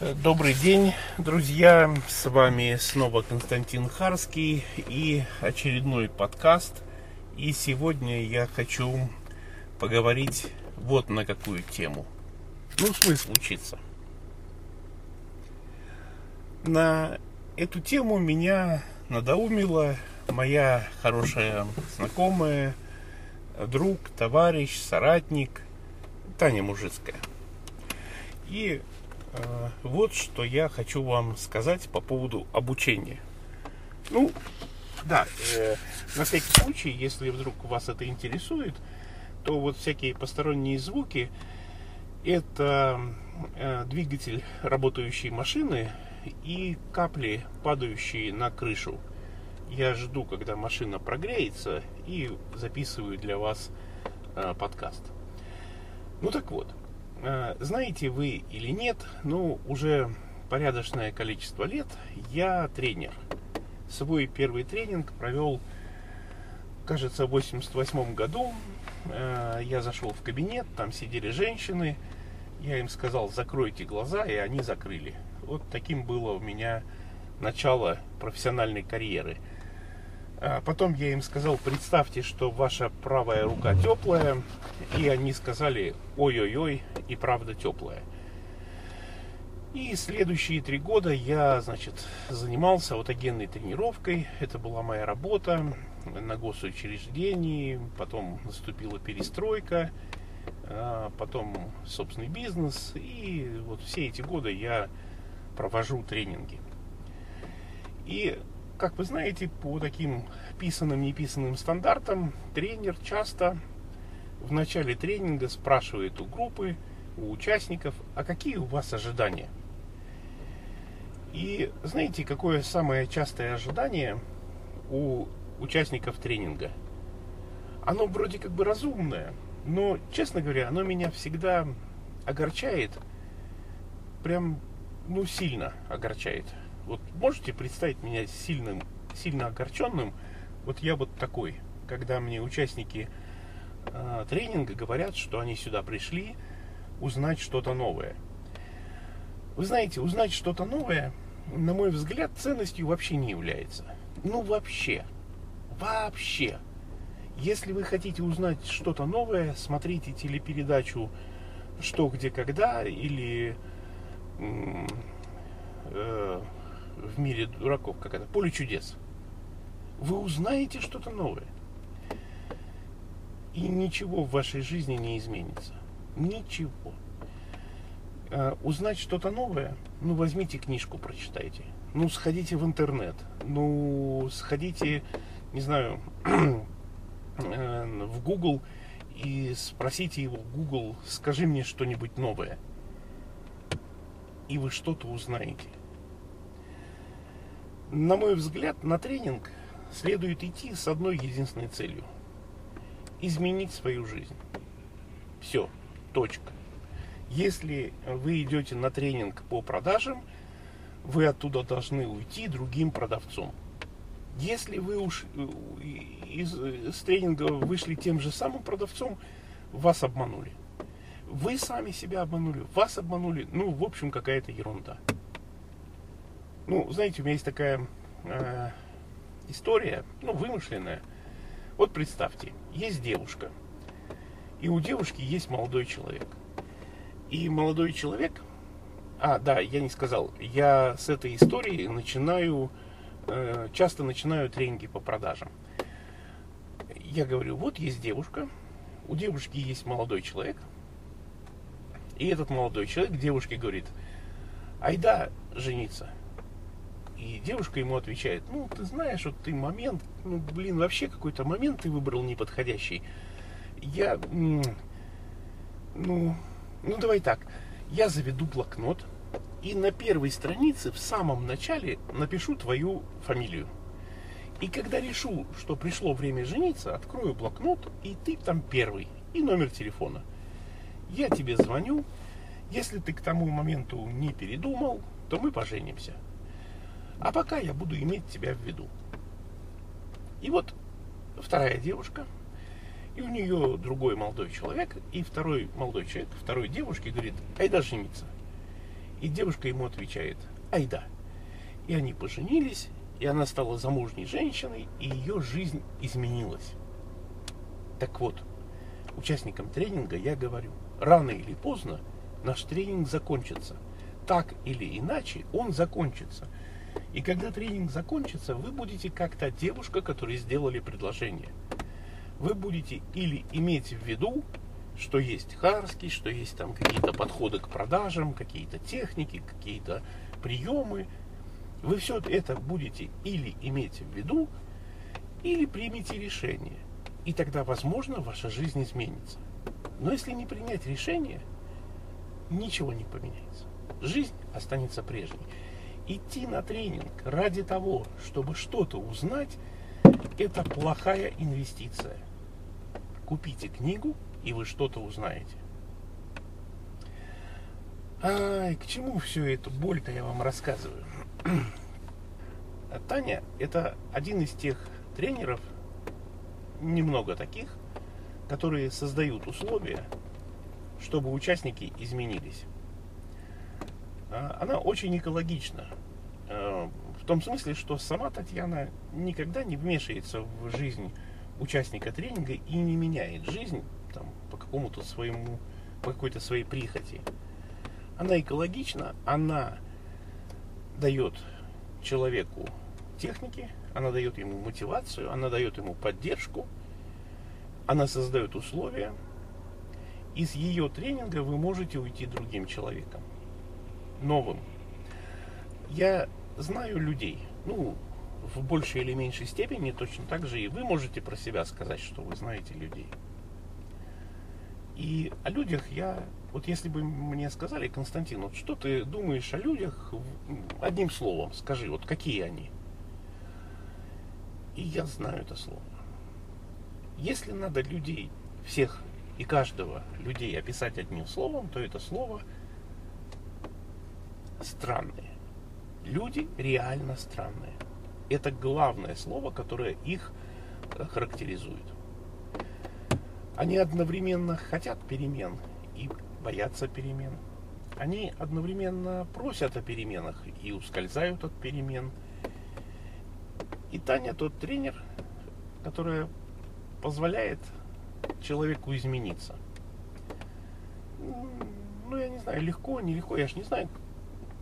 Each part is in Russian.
Добрый день, друзья! С вами снова Константин Харский и очередной подкаст. И сегодня я хочу поговорить вот на какую тему. Ну, смысл учиться. На эту тему меня надоумила моя хорошая знакомая, друг, товарищ, соратник Таня Мужицкая. И вот что я хочу вам сказать по поводу обучения. Ну, да, э, на всякий случай, если вдруг вас это интересует, то вот всякие посторонние звуки это э, двигатель работающей машины и капли, падающие на крышу. Я жду, когда машина прогреется, и записываю для вас э, подкаст. Ну так вот, Э, знаете вы или нет, ну, уже порядочное количество лет я тренер. Свой первый тренинг провел, кажется, в 88 году. Э, я зашел в кабинет, там сидели женщины. Я им сказал, закройте глаза, и они закрыли. Вот таким было у меня начало профессиональной карьеры – потом я им сказал, представьте, что ваша правая рука теплая. И они сказали, ой-ой-ой, и правда теплая. И следующие три года я, значит, занимался аутогенной тренировкой. Это была моя работа на госучреждении. Потом наступила перестройка. А потом собственный бизнес. И вот все эти годы я провожу тренинги. И как вы знаете, по таким писанным, неписанным стандартам, тренер часто в начале тренинга спрашивает у группы, у участников, а какие у вас ожидания? И знаете, какое самое частое ожидание у участников тренинга? Оно вроде как бы разумное, но, честно говоря, оно меня всегда огорчает, прям, ну, сильно огорчает. Вот можете представить меня сильным, сильно огорченным? Вот я вот такой, когда мне участники э, тренинга говорят, что они сюда пришли узнать что-то новое. Вы знаете, узнать что-то новое, на мой взгляд, ценностью вообще не является. Ну вообще. Вообще. Если вы хотите узнать что-то новое, смотрите телепередачу «Что, где, когда» или э, в мире дураков, как это, поле чудес. Вы узнаете что-то новое. И ничего в вашей жизни не изменится. Ничего. А, узнать что-то новое, ну возьмите книжку, прочитайте. Ну сходите в интернет. Ну сходите, не знаю, э, в Google и спросите его, Google, скажи мне что-нибудь новое. И вы что-то узнаете. На мой взгляд, на тренинг следует идти с одной единственной целью. Изменить свою жизнь. Все. Точка. Если вы идете на тренинг по продажам, вы оттуда должны уйти другим продавцом. Если вы уж э, из, из тренинга вышли тем же самым продавцом, вас обманули. Вы сами себя обманули, вас обманули. Ну, в общем, какая-то ерунда. Ну, знаете, у меня есть такая э, история, ну, вымышленная. Вот представьте, есть девушка, и у девушки есть молодой человек. И молодой человек, а, да, я не сказал, я с этой истории начинаю, э, часто начинаю тренинги по продажам. Я говорю, вот есть девушка, у девушки есть молодой человек, и этот молодой человек девушке говорит, айда жениться. И девушка ему отвечает, ну, ты знаешь, вот ты момент, ну, блин, вообще какой-то момент ты выбрал неподходящий. Я, ну, ну, давай так, я заведу блокнот, и на первой странице в самом начале напишу твою фамилию. И когда решу, что пришло время жениться, открою блокнот, и ты там первый, и номер телефона. Я тебе звоню, если ты к тому моменту не передумал, то мы поженимся. А пока я буду иметь тебя в виду. И вот вторая девушка, и у нее другой молодой человек, и второй молодой человек, второй девушке говорит, айда жениться. И девушка ему отвечает, ай да. И они поженились, и она стала замужней женщиной, и ее жизнь изменилась. Так вот, участникам тренинга я говорю, рано или поздно наш тренинг закончится. Так или иначе он закончится. И когда тренинг закончится, вы будете как та девушка, которой сделали предложение. Вы будете или иметь в виду, что есть Харский, что есть там какие-то подходы к продажам, какие-то техники, какие-то приемы. Вы все это будете или иметь в виду, или примите решение. И тогда, возможно, ваша жизнь изменится. Но если не принять решение, ничего не поменяется. Жизнь останется прежней. Идти на тренинг ради того, чтобы что-то узнать, это плохая инвестиция. Купите книгу, и вы что-то узнаете. Ай, к чему всю эту боль-то я вам рассказываю? Таня – это один из тех тренеров, немного таких, которые создают условия, чтобы участники изменились. А, она очень экологична. А, в том смысле, что сама Татьяна никогда не вмешивается в жизнь участника тренинга и не меняет жизнь там, по какому-то своему, по какой-то своей прихоти. Она экологична, она дает человеку техники, она дает ему мотивацию, она дает ему поддержку, она создает условия. Из ее тренинга вы можете уйти другим человеком, новым. Я знаю людей, ну, в большей или меньшей степени, точно так же и вы можете про себя сказать, что вы знаете людей. И о людях я, вот если бы мне сказали, Константин, вот что ты думаешь о людях, одним словом скажи, вот какие они? И я знаю это слово. Если надо людей, всех и каждого людей описать одним словом, то это слово странные. Люди реально странные. Это главное слово, которое их э, характеризует. Они одновременно хотят перемен и боятся перемен. Они одновременно просят о переменах и ускользают от перемен. И Таня тот тренер, которая позволяет человеку измениться. Ну, я не знаю, легко, нелегко, я же не знаю,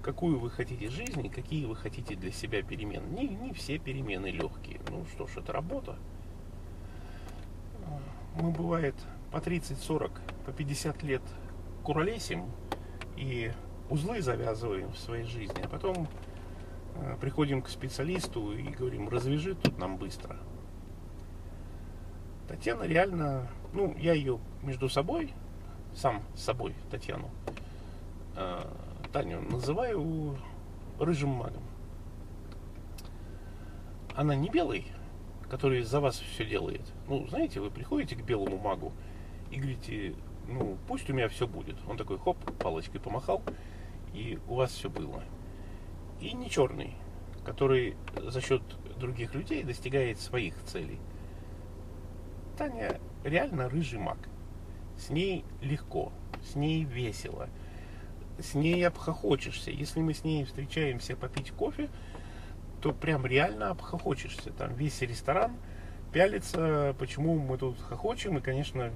какую вы хотите жизни, какие вы хотите для себя перемены. Не, не все перемены легкие. Ну что ж, это работа мы, бывает, по 30-40, по 50 лет куролесим и узлы завязываем в своей жизни, а потом э, приходим к специалисту и говорим, развяжи тут нам быстро. Татьяна реально, ну, я ее между собой, сам с собой, Татьяну, э, Таню, называю рыжим магом. Она не белый, который за вас все делает. Ну, знаете, вы приходите к белому магу и говорите, ну, пусть у меня все будет. Он такой, хоп, палочкой помахал, и у вас все было. И не черный, который за счет других людей достигает своих целей. Таня реально рыжий маг. С ней легко, с ней весело, с ней обхохочешься. Если мы с ней встречаемся попить кофе, то прям реально обхохочешься. Там весь ресторан пялится, почему мы тут хохочем, и, конечно,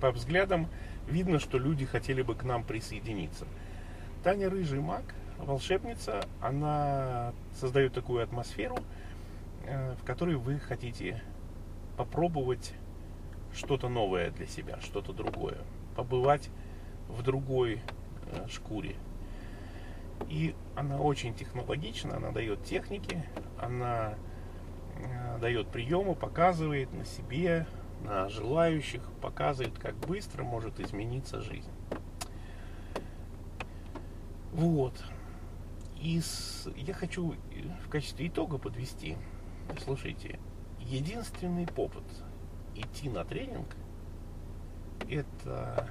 по взглядам видно, что люди хотели бы к нам присоединиться. Таня Рыжий Маг, волшебница, она создает такую атмосферу, э, в которой вы хотите попробовать что-то новое для себя, что-то другое, побывать в другой шкуре. И она очень технологична, она дает техники, она э, дает приемы, показывает на себе, на желающих, показывает, как быстро может измениться жизнь. Вот. И я хочу в качестве итога подвести. Слушайте, единственный повод идти на тренинг это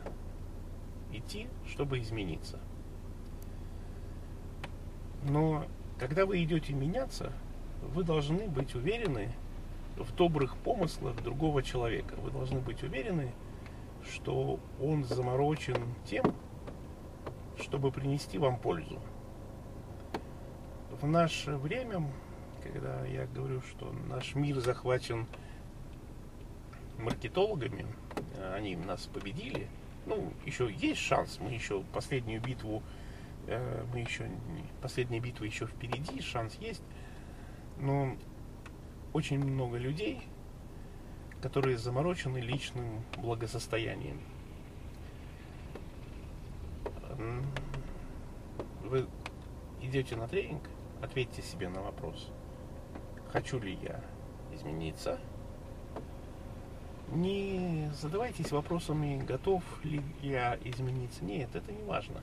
идти, чтобы измениться. Но когда вы идете меняться, вы должны быть уверены в добрых помыслах другого человека. Вы должны быть уверены, что он заморочен тем, чтобы принести вам пользу. В наше время, когда я говорю, что наш мир захвачен маркетологами, они нас победили, ну, еще есть шанс, мы еще последнюю битву, э, мы еще, последняя битва еще впереди, шанс есть, но очень много людей, которые заморочены личным благосостоянием. Вы идете на тренинг, ответьте себе на вопрос, хочу ли я измениться. Не задавайтесь вопросами, готов ли я измениться. Нет, это не важно.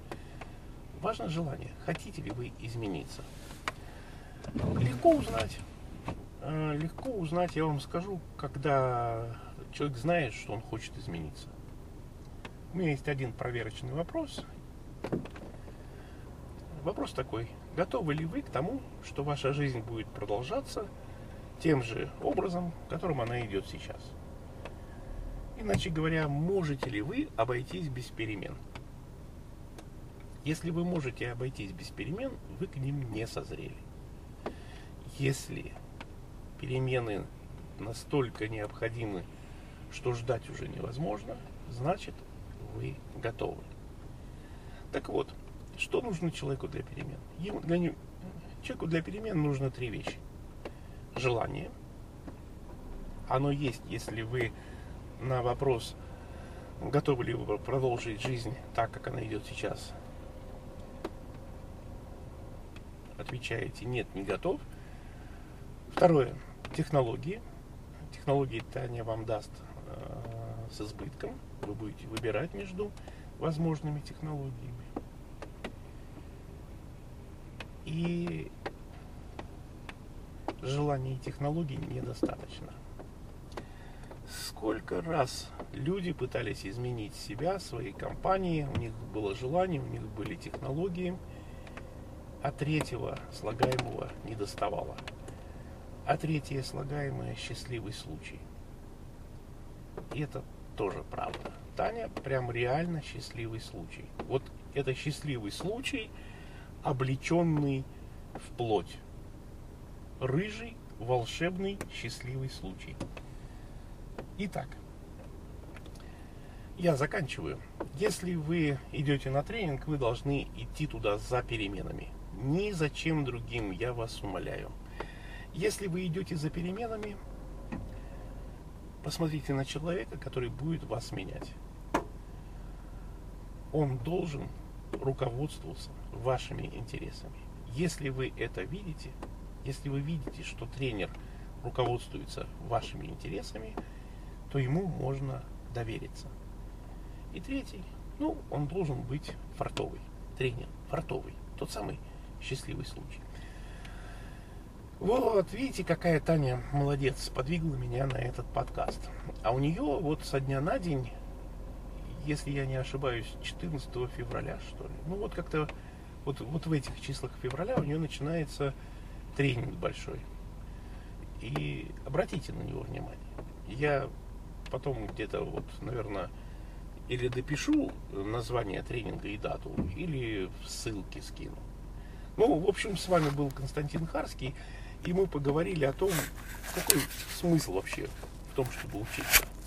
Важно желание. Хотите ли вы измениться? Легко узнать. Э, легко узнать, я вам скажу, когда человек знает, что он хочет измениться. У меня есть один проверочный вопрос. Вопрос такой. Готовы ли вы к тому, что ваша жизнь будет продолжаться тем же образом, которым она идет сейчас? Иначе говоря, можете ли вы обойтись без перемен? Если вы можете обойтись без перемен, вы к ним не созрели. Если перемены настолько необходимы, что ждать уже невозможно, значит вы готовы. Так вот, что нужно человеку для перемен? Ему, для него, человеку для перемен нужно три вещи. Желание. Оно есть, если вы на вопрос, готовы ли вы продолжить жизнь так, как она идет сейчас, отвечаете нет, не готов. Второе технологии. Технологии Таня вам даст э, с избытком. Вы будете выбирать между возможными технологиями. И желаний и технологий недостаточно. Сколько раз люди пытались изменить себя, свои компании, у них было желание, у них были технологии, а третьего слагаемого не доставало. А третье слагаемое счастливый случай. И это тоже правда. Таня прям реально счастливый случай. Вот это счастливый случай, облеченный в плоть. Рыжий, волшебный, счастливый случай. Итак, я заканчиваю. Если вы идете на тренинг, вы должны идти туда за переменами. Ни за чем другим, я вас умоляю. Если вы идете за переменами, посмотрите на человека, который будет вас менять. Он должен руководствоваться вашими интересами. Если вы это видите, если вы видите, что тренер руководствуется вашими интересами, то ему можно довериться. И третий, ну, он должен быть фартовый. Тренер фартовый. Тот самый счастливый случай. Вот, видите, какая Таня молодец, подвигла меня на этот подкаст. А у нее вот со дня на день, если я не ошибаюсь, 14 февраля, что ли. Ну вот как-то вот, вот в этих числах февраля у нее начинается тренинг большой. И обратите на него внимание. Я потом где-то вот, наверное, или допишу название тренинга и дату, или ссылки скину. Ну, в общем, с вами был Константин Харский и мы поговорили о том, какой смысл вообще в том, чтобы учиться.